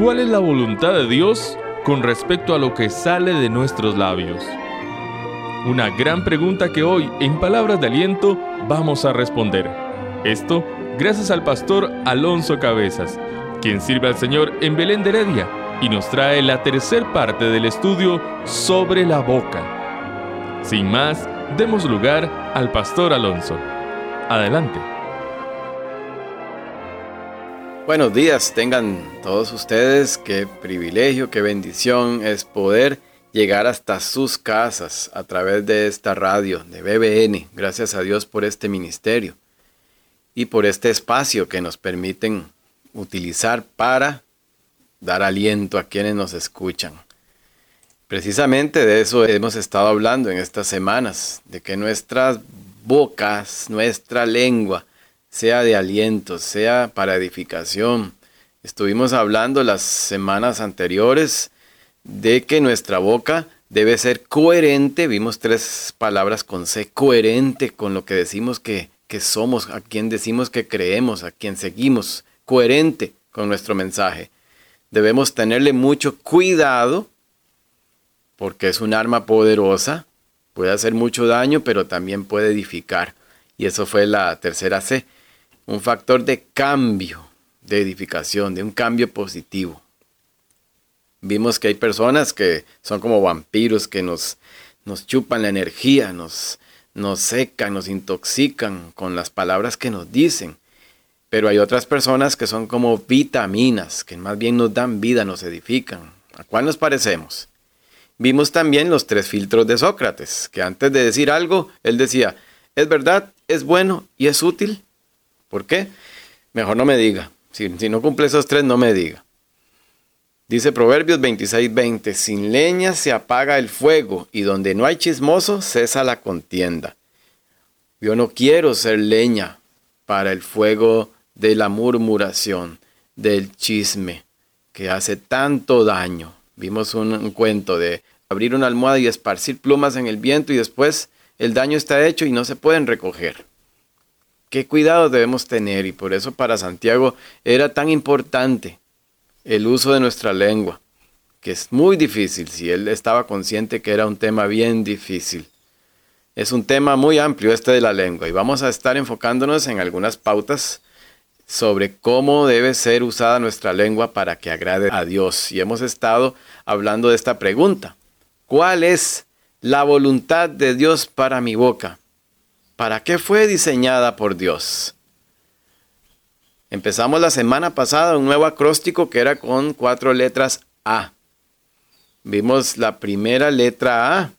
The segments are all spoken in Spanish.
¿Cuál es la voluntad de Dios con respecto a lo que sale de nuestros labios? Una gran pregunta que hoy, en palabras de aliento, vamos a responder. Esto gracias al pastor Alonso Cabezas, quien sirve al Señor en Belén de Heredia y nos trae la tercer parte del estudio sobre la boca. Sin más, demos lugar al pastor Alonso. Adelante. Buenos días, tengan todos ustedes. Qué privilegio, qué bendición es poder llegar hasta sus casas a través de esta radio de BBN. Gracias a Dios por este ministerio y por este espacio que nos permiten utilizar para dar aliento a quienes nos escuchan. Precisamente de eso hemos estado hablando en estas semanas, de que nuestras bocas, nuestra lengua, sea de aliento, sea para edificación. Estuvimos hablando las semanas anteriores de que nuestra boca debe ser coherente, vimos tres palabras con C, coherente con lo que decimos que, que somos, a quien decimos que creemos, a quien seguimos, coherente con nuestro mensaje. Debemos tenerle mucho cuidado porque es un arma poderosa, puede hacer mucho daño, pero también puede edificar. Y eso fue la tercera C, un factor de cambio, de edificación, de un cambio positivo. Vimos que hay personas que son como vampiros que nos, nos chupan la energía, nos, nos secan, nos intoxican con las palabras que nos dicen. Pero hay otras personas que son como vitaminas, que más bien nos dan vida, nos edifican. ¿A cuál nos parecemos? Vimos también los tres filtros de Sócrates, que antes de decir algo, él decía, es verdad, es bueno y es útil. ¿Por qué? Mejor no me diga. Si, no cumple esos tres, no me diga. Dice Proverbios 26:20, sin leña se apaga el fuego y donde no hay chismoso cesa la contienda. Yo no quiero ser leña para el fuego de la murmuración, del chisme, que hace tanto daño. Vimos un, cuento de abrir una almohada y esparcir plumas en el viento y después el daño está hecho y no se pueden recoger. Qué cuidado debemos tener y por eso para Santiago era tan importante el uso de nuestra lengua, que es muy difícil si él estaba consciente que era un tema bien difícil. Es un tema muy amplio este de la lengua y vamos a estar enfocándonos en algunas pautas sobre cómo debe ser usada nuestra lengua para que agrade a Dios. Y hemos estado hablando de esta pregunta. ¿Cuál es la voluntad de Dios para mi boca? ¿Para qué fue diseñada por Dios? Empezamos la semana pasada un nuevo acróstico que era con cuatro letras A. Vimos la primera letra A,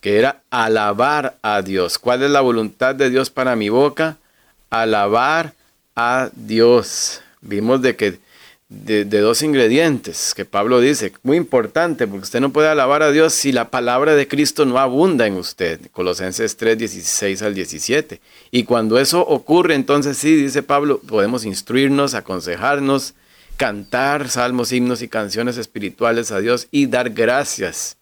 que era alabar a Dios. ¿Cuál es la voluntad de Dios para mi boca? Alabar a Dios. Vimos de que de, dos ingredientes que Pablo dice, muy importante, porque usted no puede alabar a Dios si la palabra de Cristo no abunda en usted. Colosenses 3, 16 al 17. Y cuando eso ocurre, entonces sí, dice Pablo, podemos instruirnos, aconsejarnos, cantar salmos, himnos y canciones espirituales a Dios y dar gracias.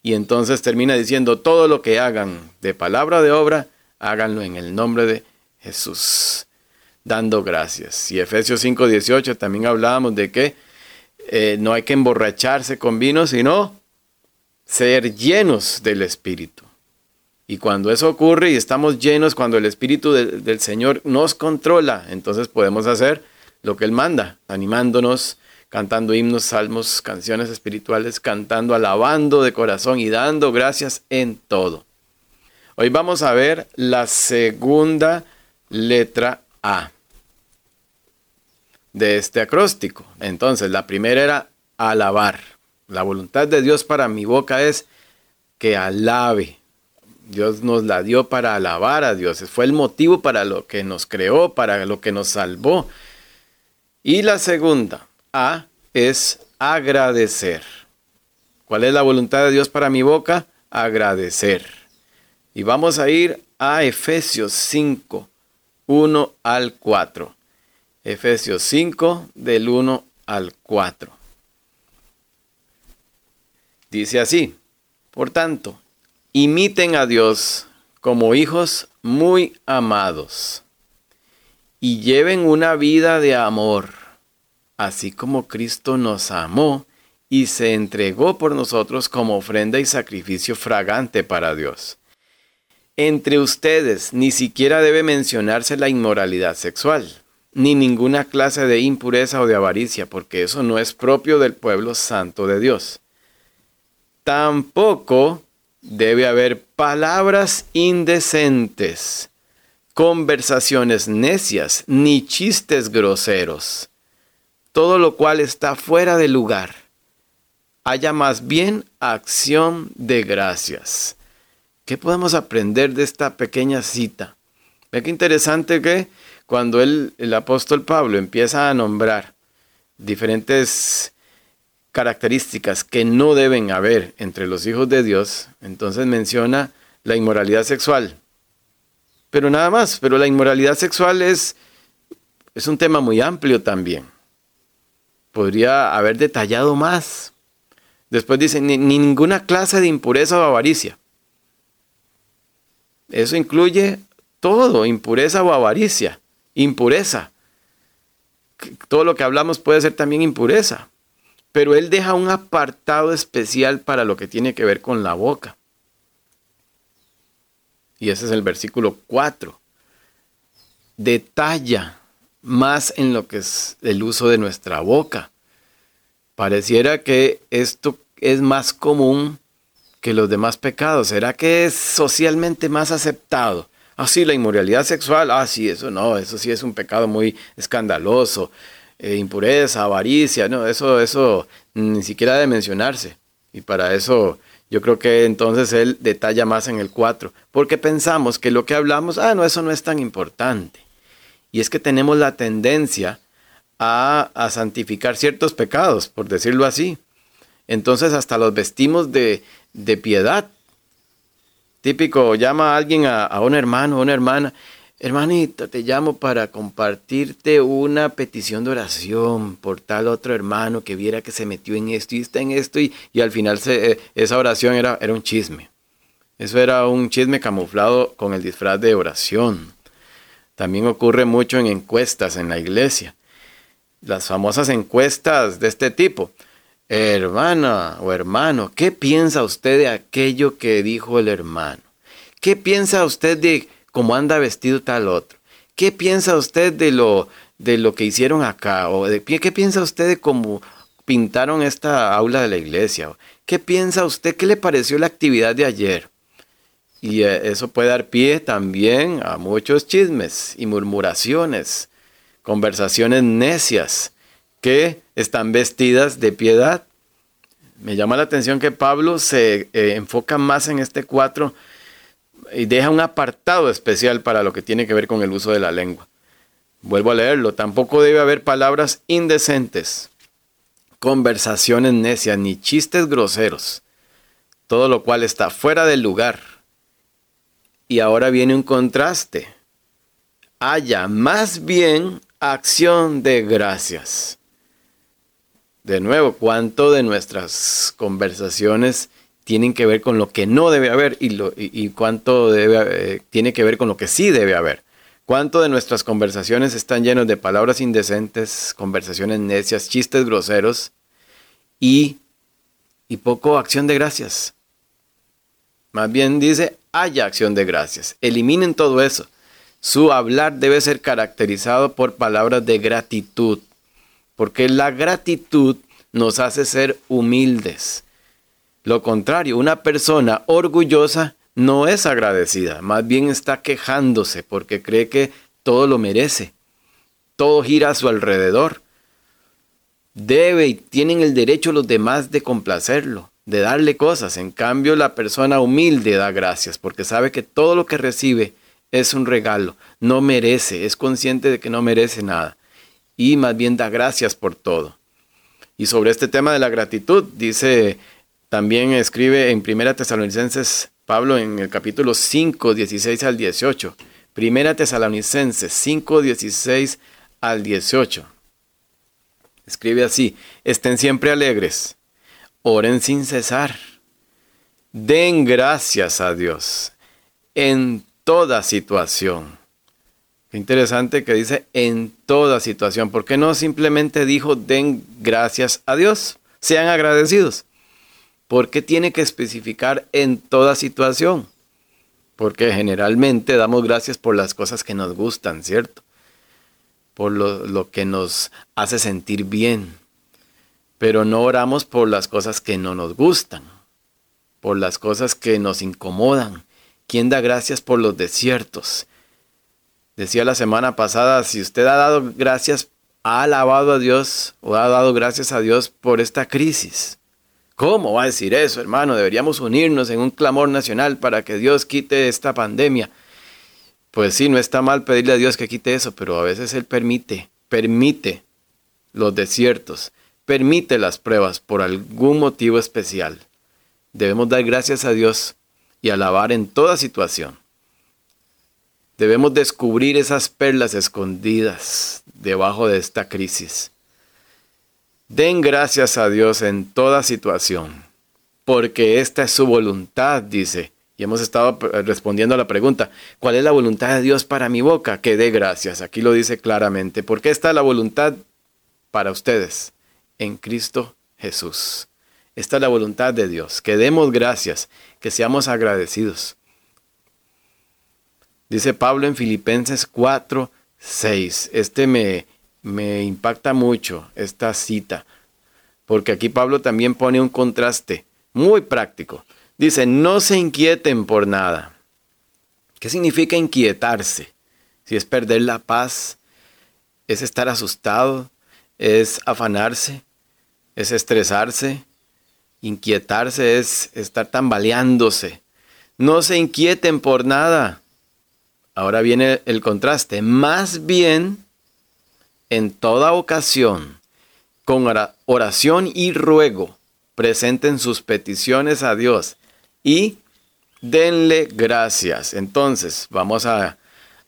Y entonces termina diciendo, todo lo que hagan de palabra de obra, háganlo en el nombre de Jesús dando gracias. Y Efesios 5:18 también hablábamos de que eh, no hay que emborracharse con vino, sino ser llenos del Espíritu. Y cuando eso ocurre y estamos llenos, cuando el Espíritu del Señor nos controla, entonces podemos hacer lo que Él manda, animándonos, cantando himnos, salmos, canciones espirituales, cantando, alabando de corazón y dando gracias en todo. Hoy vamos a ver la segunda letra A de este acróstico. Entonces, la primera era alabar. La voluntad de Dios para mi boca es que alabe. Dios nos la dio para alabar a Dios. Fue el motivo para lo que nos creó, para lo que nos salvó. Y la segunda, A, es agradecer. ¿Cuál es la voluntad de Dios para mi boca? Agradecer. Y vamos a ir a Efesios 5, 1 al 4. Efesios 5 del 1 al 4. Dice así, por tanto, imiten a Dios como hijos muy amados y lleven una vida de amor, así como Cristo nos amó y se entregó por nosotros como ofrenda y sacrificio fragante para Dios. Entre ustedes ni siquiera debe mencionarse la inmoralidad sexual, ni ninguna clase de impureza o de avaricia, porque eso no es propio del pueblo santo de Dios. Tampoco debe haber palabras indecentes, conversaciones necias, ni chistes groseros, todo lo cual está fuera de lugar. Haya más bien acción de gracias. ¿Qué podemos aprender de esta pequeña cita? Ve qué interesante que cuando el, el apóstol Pablo empieza a nombrar diferentes características que no deben haber entre los hijos de Dios, entonces menciona la inmoralidad sexual. Pero nada más, pero la inmoralidad sexual es, es un tema muy amplio también. Podría haber detallado más. Después dice, ni ninguna clase de impureza o avaricia. Eso incluye todo, impureza o avaricia, impureza. Todo lo que hablamos puede ser también impureza. Pero él deja un apartado especial para lo que tiene que ver con la boca. Y ese es el versículo 4. Detalla más en lo que es el uso de nuestra boca. Pareciera que esto es más común que los demás pecados? ¿Será que es socialmente más aceptado? Ah, sí, la inmoralidad sexual, ah, sí, eso no, eso sí es un pecado muy escandaloso. Eh, impureza, avaricia, no, eso, eso ni siquiera debe mencionarse. Y para eso yo creo que entonces él detalla más en el 4, porque pensamos que lo que hablamos, ah, no, eso no es tan importante. Y es que tenemos la tendencia a, a santificar ciertos pecados, por decirlo así. Entonces hasta los vestimos de, de piedad. Típico, llama a alguien, a, un hermano o una hermana, hermanita, te llamo para compartirte una petición de oración por tal otro hermano que viera que se metió en esto y está en esto y, al final eh, esa oración era, era un chisme. Eso era un chisme camuflado con el disfraz de oración. También ocurre mucho en encuestas en la iglesia. Las famosas encuestas de este tipo. Hermana o hermano, ¿qué piensa usted de aquello que dijo el hermano? ¿Qué piensa usted de cómo anda vestido tal otro? ¿Qué piensa usted de lo, de lo que hicieron acá? ¿O de, qué piensa usted de cómo pintaron esta aula de la iglesia? ¿Qué piensa usted? ¿Qué le pareció la actividad de ayer? Y eh, eso puede dar pie también a muchos chismes y murmuraciones, conversaciones necias que están vestidas de piedad. Me llama la atención que Pablo se eh, enfoca más en este cuatro y deja un apartado especial para lo que tiene que ver con el uso de la lengua. Vuelvo a leerlo, tampoco debe haber palabras indecentes, conversaciones necias ni chistes groseros, todo lo cual está fuera del lugar. Y ahora viene un contraste. Haya más bien acción de gracias. De nuevo, ¿cuánto de nuestras conversaciones tienen que ver con lo que no debe haber y, lo, y, cuánto debe, eh, tiene que ver con lo que sí debe haber? ¿Cuánto de nuestras conversaciones están llenos de palabras indecentes, conversaciones necias, chistes groseros y, y poco acción de gracias? Más bien dice, haya acción de gracias. Eliminen todo eso. Su hablar debe ser caracterizado por palabras de gratitud, porque la gratitud nos hace ser humildes. Lo contrario, una persona orgullosa no es agradecida, más bien está quejándose porque cree que todo lo merece, todo gira a su alrededor. Debe y tienen el derecho los demás de complacerlo, de darle cosas. En cambio, la persona humilde da gracias porque sabe que todo lo que recibe es un regalo, no merece, es consciente de que no merece nada y más bien da gracias por todo. Y sobre este tema de la gratitud, dice, también escribe en Primera Tesalonicenses Pablo en el capítulo 5, 16 al 18. Primera Tesalonicenses 5, 16 al 18. Escribe así, estén siempre alegres, oren sin cesar, den gracias a Dios en toda situación interesante que dice en toda situación. ¿Por qué no simplemente dijo den gracias a Dios? Sean agradecidos. ¿Por qué tiene que especificar en toda situación? Porque generalmente damos gracias por las cosas que nos gustan, ¿cierto? Por lo, lo que nos hace sentir bien. Pero no oramos por las cosas que no nos gustan, por las cosas que nos incomodan. ¿Quién da gracias por los desiertos? Decía la semana pasada, si usted ha dado gracias, ha alabado a Dios o ha dado gracias a Dios por esta crisis. ¿Cómo va a decir eso, hermano? Deberíamos unirnos en un clamor nacional para que Dios quite esta pandemia. Pues sí, no está mal pedirle a Dios que quite eso, pero a veces Él permite, permite los desiertos, permite las pruebas por algún motivo especial. Debemos dar gracias a Dios y alabar en toda situación. Debemos descubrir esas perlas escondidas debajo de esta crisis. Den gracias a Dios en toda situación, porque esta es su voluntad, dice. Y hemos estado respondiendo a la pregunta, ¿cuál es la voluntad de Dios para mi boca? Que dé gracias. Aquí lo dice claramente, porque esta es la voluntad para ustedes en Cristo Jesús. Esta es la voluntad de Dios, que demos gracias, que seamos agradecidos. Dice Pablo en Filipenses 4, 6. Este me, me impacta mucho, esta cita, porque aquí Pablo también pone un contraste muy práctico. Dice, no se inquieten por nada. ¿Qué significa inquietarse? Si es perder la paz, es estar asustado, es afanarse, es estresarse, inquietarse es estar tambaleándose. No se inquieten por nada. Ahora viene el contraste. Más bien, en toda ocasión, con oración y ruego, presenten sus peticiones a Dios y denle gracias. Entonces, vamos a,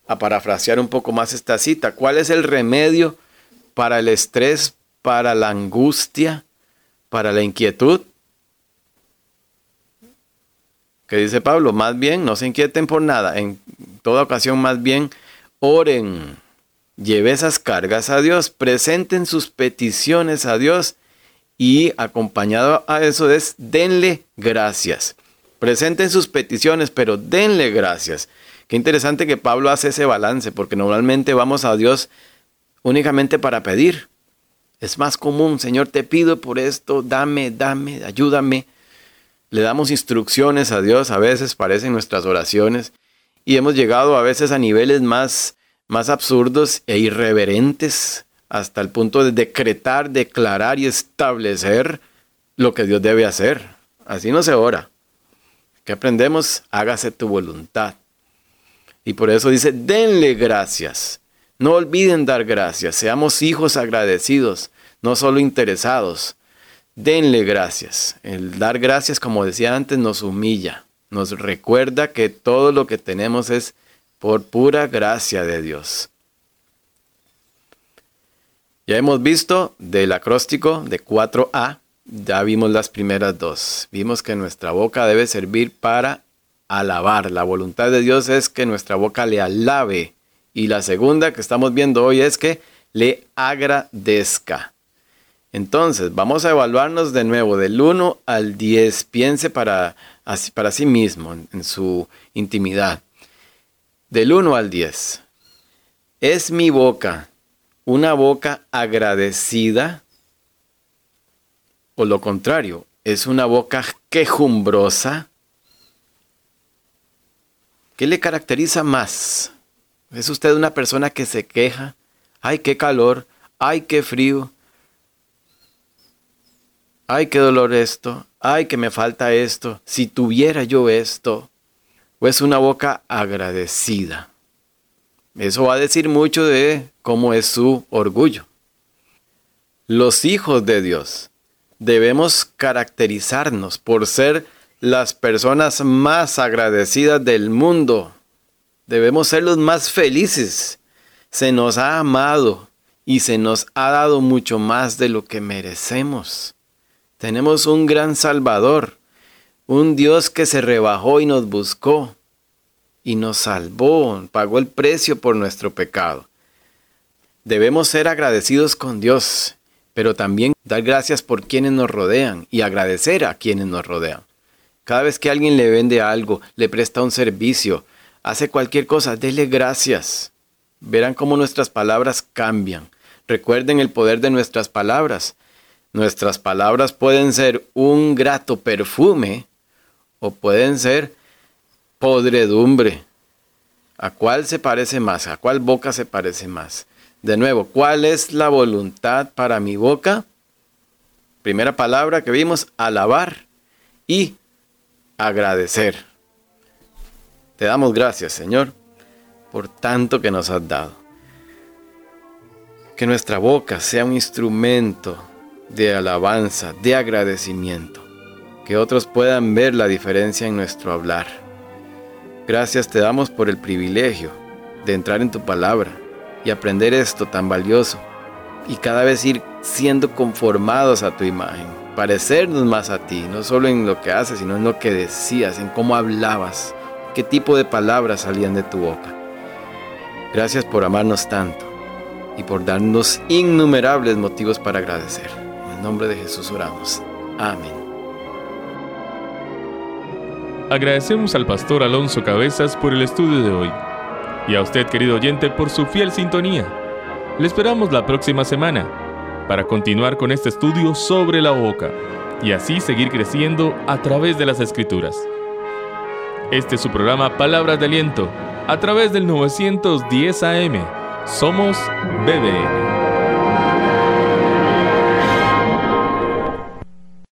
parafrasear un poco más esta cita. ¿Cuál es el remedio para el estrés, para la angustia, para la inquietud? que dice Pablo, más bien no se inquieten por nada, toda ocasión más bien oren, lleve esas cargas a Dios, presenten sus peticiones a Dios y acompañado a eso es denle gracias. Presenten sus peticiones, pero denle gracias. Qué interesante que Pablo hace ese balance, porque normalmente vamos a Dios únicamente para pedir. Es más común, Señor, te pido por esto, dame, dame, ayúdame. Le damos instrucciones a Dios, a veces parecen nuestras oraciones, y hemos llegado a veces a niveles más, más absurdos e irreverentes, hasta el punto de decretar, declarar y establecer lo que Dios debe hacer. Así no se ora. ¿Qué aprendemos? Hágase tu voluntad. Y por eso dice, denle gracias. No olviden dar gracias. Seamos hijos agradecidos, no solo interesados denle gracias. El dar gracias, como decía antes, nos humilla, nos recuerda que todo lo que tenemos es por pura gracia de Dios. Ya hemos visto del acróstico de 4A, ya vimos las primeras dos. Vimos que nuestra boca debe servir para alabar. La voluntad de Dios es que nuestra boca le alabe. Y la segunda que estamos viendo hoy es que le agradezca. Entonces, vamos a evaluarnos de nuevo del 1 al 10. Piense para, para sí mismo, en, su intimidad. Del 1 al 10. ¿Es mi boca una boca agradecida? O lo contrario, ¿es una boca quejumbrosa? ¿Qué le caracteriza más? ¿Es usted una persona que se queja? ¡Ay, qué calor! ¡Ay, qué frío! Ay, qué dolor esto, ay, que me falta esto, si tuviera yo esto, o es una boca agradecida. Eso va a decir mucho de cómo es su orgullo. Los hijos de Dios debemos caracterizarnos por ser las personas más agradecidas del mundo. Debemos ser los más felices. Se nos ha amado y se nos ha dado mucho más de lo que merecemos. Tenemos un gran Salvador, un Dios que se rebajó y nos buscó y nos salvó, pagó el precio por nuestro pecado. Debemos ser agradecidos con Dios, pero también dar gracias por quienes nos rodean y agradecer a quienes nos rodean. Cada vez que alguien le vende algo, le presta un servicio, hace cualquier cosa, dele gracias. Verán cómo nuestras palabras cambian. Recuerden el poder de nuestras palabras. Nuestras palabras pueden ser un grato perfume o pueden ser podredumbre. ¿A cuál se parece más? ¿A cuál boca se parece más? De nuevo, ¿cuál es la voluntad para mi boca? Primera palabra que vimos, alabar y agradecer. Te damos gracias, Señor, por tanto que nos has dado. Que nuestra boca sea un instrumento de alabanza, de agradecimiento. Que otros puedan ver la diferencia en nuestro hablar. Gracias te damos por el privilegio de entrar en tu palabra y aprender esto tan valioso y cada vez ir siendo conformados a tu imagen, parecernos más a ti, no solo en lo que haces, sino en lo que decías, en cómo hablabas, qué tipo de palabras salían de tu boca. Gracias por amarnos tanto y por darnos innumerables motivos para agradecer. El nombre de Jesús oramos. Amén. Agradecemos al pastor Alonso Cabezas por el estudio de hoy y a usted querido oyente por su fiel sintonía. Le esperamos la próxima semana para continuar con este estudio sobre la boca y así seguir creciendo a través de las escrituras. Este es su programa Palabras de Aliento a través del 910 AM. Somos BBN.